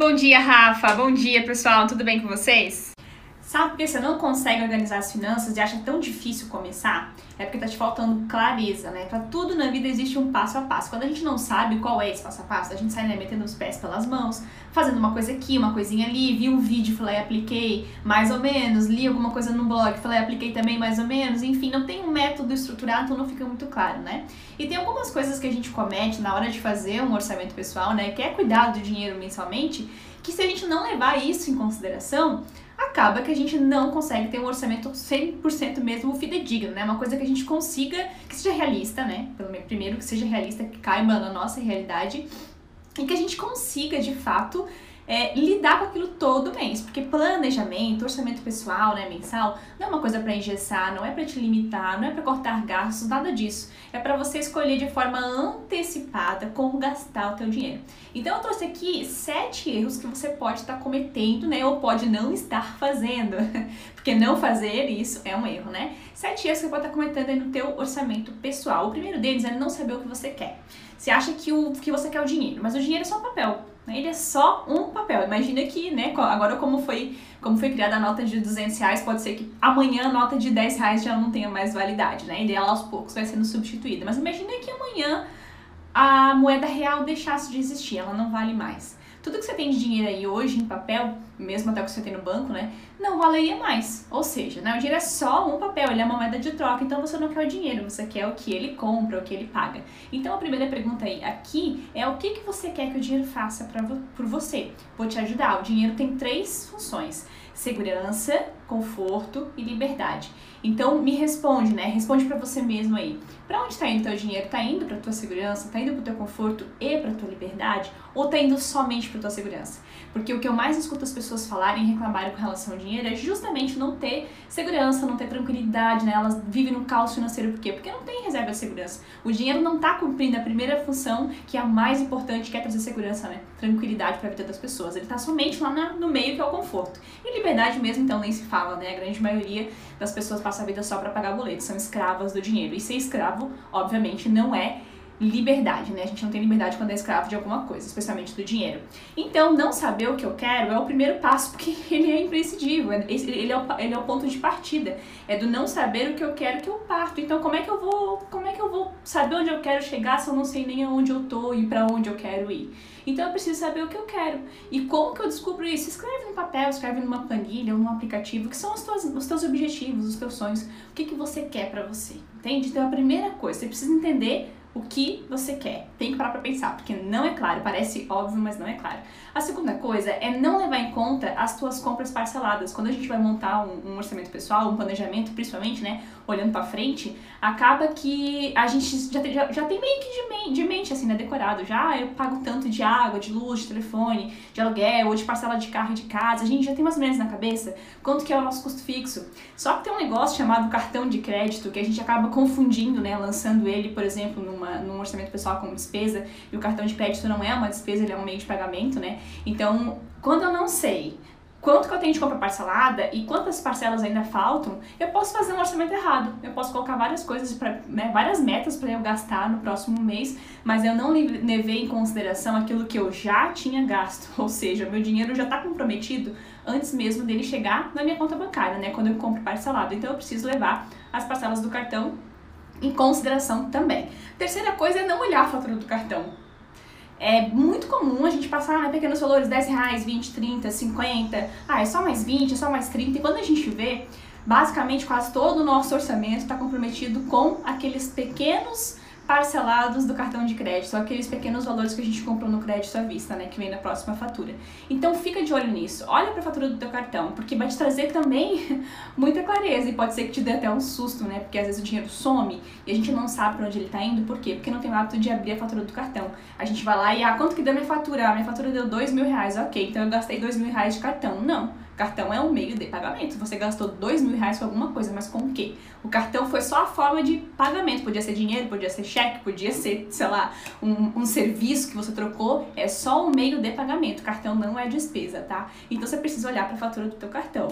Bom dia, Rafa. Bom dia, pessoal. Tudo bem com vocês? Sabe por que você não consegue organizar as finanças e acha tão difícil começar? É porque tá te faltando clareza, né? Pra tudo na vida existe um passo a passo. Quando a gente não sabe qual é esse passo a passo, a gente sai né, metendo os pés pelas mãos, fazendo uma coisa aqui, uma coisinha ali, vi um vídeo, falei, apliquei mais ou menos, li alguma coisa no blog, falei, apliquei também mais ou menos, enfim, não tem um método estruturado, então não fica muito claro, né? E tem algumas coisas que a gente comete na hora de fazer um orçamento pessoal, né? Que é cuidar do dinheiro mensalmente, que se a gente não levar isso em consideração, acaba que a gente não consegue ter um orçamento 100% mesmo fidedigno, né? Uma coisa que a gente consiga, que seja realista, né? Primeiro que seja realista, que caiba na nossa realidade e que a gente consiga, de fato, é, lidar com aquilo todo mês, porque planejamento, orçamento pessoal, né, mensal, não é uma coisa para engessar, não é para te limitar, não é para cortar gastos, nada disso. É para você escolher de forma antecipada como gastar o teu dinheiro. Então eu trouxe aqui sete erros que você pode estar cometendo, né, ou pode não estar fazendo, porque não fazer isso é um erro, né? Sete erros que você pode estar cometendo aí no teu orçamento pessoal. O primeiro deles é não saber o que você quer. Você acha que o que você quer é o dinheiro, mas o dinheiro é só papel. Né? Ele é só um papel. Imagina que, né, agora como foi, como foi criada a nota de 200 reais, pode ser que amanhã a nota de 10 reais já não tenha mais validade, né? E ela aos poucos vai sendo substituída. Mas imagina que amanhã a moeda real deixasse de existir, ela não vale mais tudo que você tem de dinheiro aí hoje em papel, mesmo até o que você tem no banco, né, não valeria mais. Ou seja, né, o dinheiro é só um papel, ele é uma moeda de troca, então você não quer o dinheiro, você quer o que ele compra, o que ele paga. Então a primeira pergunta aí aqui é o que, que você quer que o dinheiro faça pra, por você? Vou te ajudar. O dinheiro tem três funções: segurança, conforto e liberdade. Então me responde, né? Responde para você mesmo aí. Para onde está indo teu dinheiro? Tá indo para tua segurança? Tá indo para teu conforto e para tua liberdade? Ou tá indo somente para tua segurança? Porque o que eu mais escuto as pessoas falarem e reclamarem com relação ao dinheiro é justamente não ter segurança, não ter tranquilidade, né? Elas vivem no caos financeiro por quê? Porque não tem reserva de segurança. O dinheiro não tá cumprindo a primeira função, que é a mais importante, que é trazer segurança, né? Tranquilidade para a vida das pessoas. Ele tá somente lá na, no meio que é o conforto. E liberdade mesmo, então nem se fala, né? A grande maioria das pessoas passa a vida só para pagar boletos, são escravas do dinheiro. E ser escravo, obviamente, não é liberdade, né? A gente não tem liberdade quando é escravo de alguma coisa, especialmente do dinheiro. Então, não saber o que eu quero é o primeiro passo, porque ele é imprescindível, ele é o, ele é o ponto de partida. É do não saber o que eu quero que eu parto. Então, como é que eu vou, como é que eu vou saber onde eu quero chegar se eu não sei nem aonde eu tô e para onde eu quero ir? Então, eu preciso saber o que eu quero. E como que eu descubro isso? Escreve no papel, escreve numa planilha num aplicativo, que são os teus, os teus objetivos, os teus sonhos, o que, que você quer para você, entende? Então, a primeira coisa, você precisa entender o que você quer. Tem que parar pra pensar, porque não é claro, parece óbvio, mas não é claro. A segunda coisa é não levar em conta as tuas compras parceladas. Quando a gente vai montar um, um orçamento pessoal, um planejamento, principalmente, né, olhando para frente, acaba que a gente já tem, já, já tem meio que de, mente, de mente, assim, né, decorado. Já eu pago tanto de água, de luz, de telefone, de aluguel, ou de parcela de carro e de casa. A gente já tem mais ou na cabeça quanto que é o nosso custo fixo. Só que tem um negócio chamado cartão de crédito que a gente acaba confundindo, né, lançando ele, por exemplo, num numa, num orçamento pessoal como despesa e o cartão de crédito não é uma despesa, ele é um meio de pagamento, né? Então, quando eu não sei quanto que eu tenho de compra parcelada e quantas parcelas ainda faltam, eu posso fazer um orçamento errado. Eu posso colocar várias coisas, pra, né, várias metas para eu gastar no próximo mês, mas eu não levei em consideração aquilo que eu já tinha gasto. Ou seja, meu dinheiro já está comprometido antes mesmo dele chegar na minha conta bancária, né? Quando eu compro parcelado. Então eu preciso levar as parcelas do cartão em consideração também. Terceira coisa é não olhar a fatura do cartão. É muito comum a gente passar né, pequenos valores, 10 reais, 20, 30, 50, ah, é só mais 20, é só mais 30, e quando a gente vê, basicamente quase todo o nosso orçamento está comprometido com aqueles pequenos parcelados do cartão de crédito, aqueles pequenos valores que a gente comprou no crédito à vista, né, que vem na próxima fatura. Então fica de olho nisso, olha para a fatura do teu cartão, porque vai te trazer também muita clareza e pode ser que te dê até um susto, né, porque às vezes o dinheiro some e a gente não sabe para onde ele está indo, por quê? Porque não tem o hábito de abrir a fatura do cartão. A gente vai lá e, ah, quanto que deu minha fatura? Ah, minha fatura deu dois mil reais, ok, então eu gastei dois mil reais de cartão. Não, Cartão é um meio de pagamento. Você gastou dois mil reais com alguma coisa, mas com o quê? O cartão foi só a forma de pagamento. Podia ser dinheiro, podia ser cheque, podia ser, sei lá, um, um serviço que você trocou. É só um meio de pagamento. Cartão não é despesa, tá? Então você precisa olhar para a fatura do teu cartão.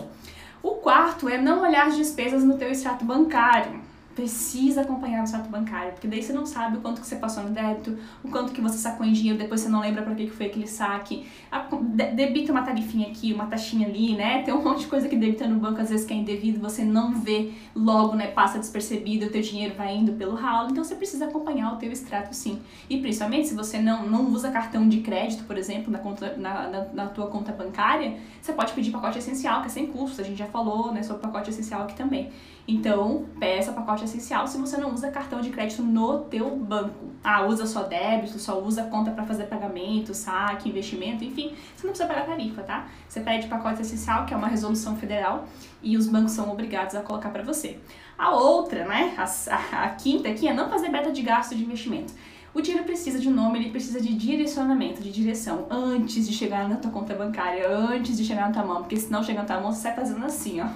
O quarto é não olhar as despesas no teu extrato bancário precisa acompanhar o extrato bancário, porque daí você não sabe o quanto que você passou no débito, o quanto que você sacou em dinheiro, depois você não lembra para que foi aquele saque, debita uma tarifinha aqui, uma taxinha ali, né? Tem um monte de coisa que debita no banco, às vezes que é indevido, você não vê logo, né? Passa despercebido, o teu dinheiro vai indo pelo ralo, então você precisa acompanhar o teu extrato sim. E principalmente se você não, não usa cartão de crédito, por exemplo, na, conta, na, na, na tua conta bancária, você pode pedir pacote essencial, que é sem custo, a gente já falou, né, sobre pacote essencial aqui também. Então, peça pacote essencial se você não usa cartão de crédito no teu banco. Ah, usa só débito, só usa conta para fazer pagamento, saque, investimento, enfim, você não precisa pagar tarifa, tá? Você pede pacote essencial, que é uma resolução federal, e os bancos são obrigados a colocar para você. A outra, né, a, a, quinta aqui é não fazer meta de gasto de investimento. O dinheiro precisa de um nome, ele precisa de direcionamento, de direção, antes de chegar na tua conta bancária, antes de chegar na tua mão, porque se não chegar na tua mão, você sai fazendo assim, ó.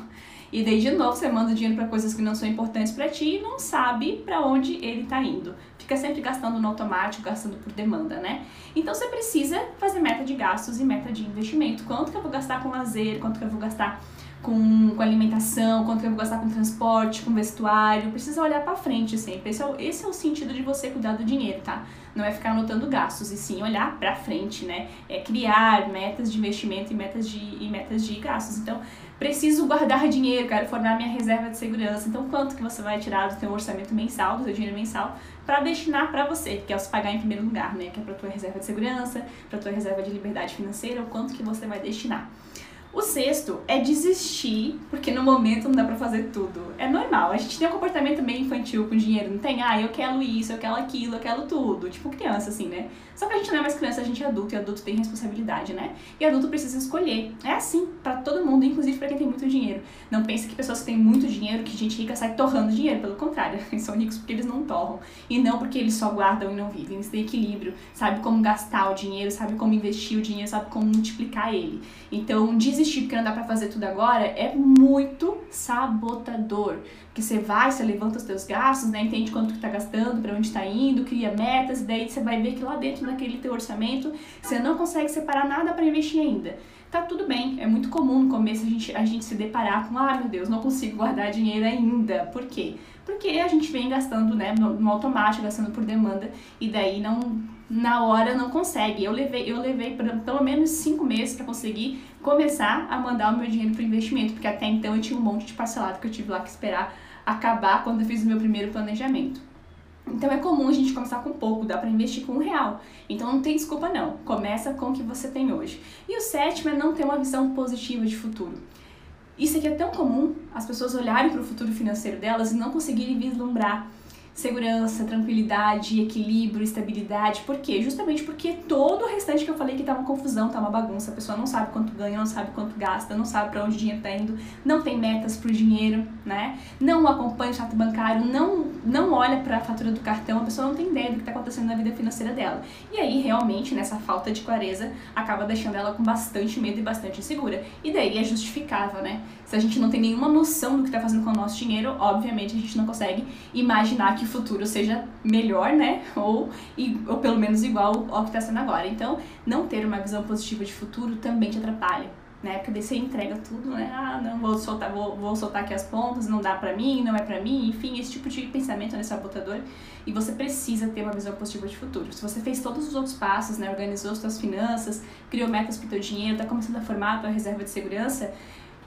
E daí, de novo, você manda dinheiro para coisas que não são importantes para ti e não sabe para onde ele tá indo. Fica sempre gastando no automático, gastando por demanda, né? Então, você precisa fazer meta de gastos e meta de investimento. Quanto que eu vou gastar com lazer, quanto que eu vou gastar com, com alimentação, quanto eu vou gastar com transporte, com vestuário. Precisa olhar para frente sempre. Esse é, o, esse é o sentido de você cuidar do dinheiro, tá? Não é ficar anotando gastos, e sim olhar para frente, né? É criar metas de investimento e metas de, e metas de gastos. Então, preciso guardar dinheiro, quero formar minha reserva de segurança. Então, quanto que você vai tirar do seu orçamento mensal, do seu dinheiro mensal, para destinar para você, que é os pagar em primeiro lugar, né? Que é para tua reserva de segurança, para tua reserva de liberdade financeira, o quanto que você vai destinar. O sexto é desistir, porque no momento não dá pra fazer tudo. É normal, a gente tem um comportamento meio infantil com dinheiro, não tem? Ah, eu quero isso, eu quero aquilo, eu quero tudo. Tipo criança, assim, né? Só que a gente não é mais criança, a gente é adulto, e adulto tem responsabilidade, né? E adulto precisa escolher. É assim, para todo mundo, inclusive para quem tem muito dinheiro. Não pense que pessoas que têm muito dinheiro, que gente rica sai torrando dinheiro, pelo contrário, eles são ricos porque eles não torram. E não porque eles só guardam e não vivem, eles têm equilíbrio, sabe como gastar o dinheiro, sabe como investir o dinheiro, sabe como multiplicar ele. Então, desistir desistir porque não dá para fazer tudo agora é muito sabotador. Porque você vai, você levanta os teus gastos, né? Entende quanto que tá gastando, para onde está indo, cria metas, e daí você vai ver que lá dentro daquele teu orçamento você não consegue separar nada para investir ainda. Tá tudo bem, é muito comum no começo a gente, a gente se deparar com, ah, meu Deus, não consigo guardar dinheiro ainda. Por quê? Porque a gente vem gastando, né, no, no automático, gastando por demanda, e daí não na hora não consegue. Eu levei, eu levei pelo menos cinco meses para conseguir começar a mandar o meu dinheiro para investimento, porque até então eu tinha um monte de parcelado que eu tive lá que esperar acabar quando eu fiz o meu primeiro planejamento. Então é comum a gente começar com pouco, dá para investir com um real. Então não tem desculpa não, começa com o que você tem hoje. E o sétimo é não ter uma visão positiva de futuro. Isso aqui é tão comum, as pessoas olharem para o futuro financeiro delas e não conseguirem vislumbrar segurança, tranquilidade, equilíbrio, estabilidade. Por quê? Justamente porque todo o restante que eu falei que tá uma confusão, tá uma bagunça. A pessoa não sabe quanto ganha, não sabe quanto gasta, não sabe para onde o dinheiro tá indo, não tem metas pro dinheiro, né? Não acompanha o chato bancário, não, não olha para a fatura do cartão, a pessoa não tem ideia do que tá acontecendo na vida financeira dela. E aí, realmente, nessa falta de clareza, acaba deixando ela com bastante medo e bastante insegura. E daí é justificável, né? Se a gente não tem nenhuma noção do que tá fazendo com o nosso dinheiro, obviamente a gente não consegue imaginar que o futuro seja melhor, né? Ou, ou pelo menos igual ao que está sendo agora. Então, não ter uma visão positiva de futuro também te atrapalha. Né? Porque daí você entrega tudo, né? Ah, não, vou soltar, vou, vou soltar aqui as pontas, não dá pra mim, não é pra mim, enfim, esse tipo de pensamento é sabotador. E você precisa ter uma visão positiva de futuro. Se você fez todos os outros passos, né? Organizou as suas finanças, criou metas pro teu dinheiro, tá começando a formar a tua reserva de segurança,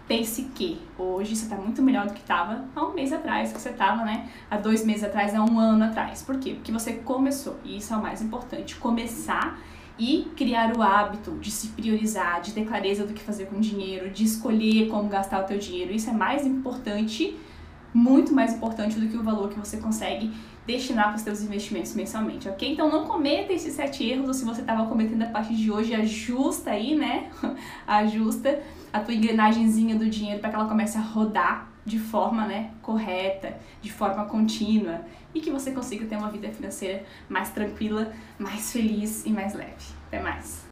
pense que hoje você está muito melhor do que estava há um mês atrás, que você estava, né? Há dois meses atrás, há um ano atrás. Por quê? Porque você começou, e isso é o mais importante, começar e criar o hábito de se priorizar, de ter clareza do que fazer com o dinheiro, de escolher como gastar o teu dinheiro. Isso é mais importante, muito mais importante do que o valor que você consegue destinar para os seus investimentos mensalmente, ok? Então não cometa esses sete erros, ou se você estava cometendo a partir de hoje, ajusta aí, né? ajusta a tua engrenagemzinha do dinheiro para que ela comece a rodar de forma né, correta, de forma contínua e que você consiga ter uma vida financeira mais tranquila, mais feliz e mais leve. Até mais!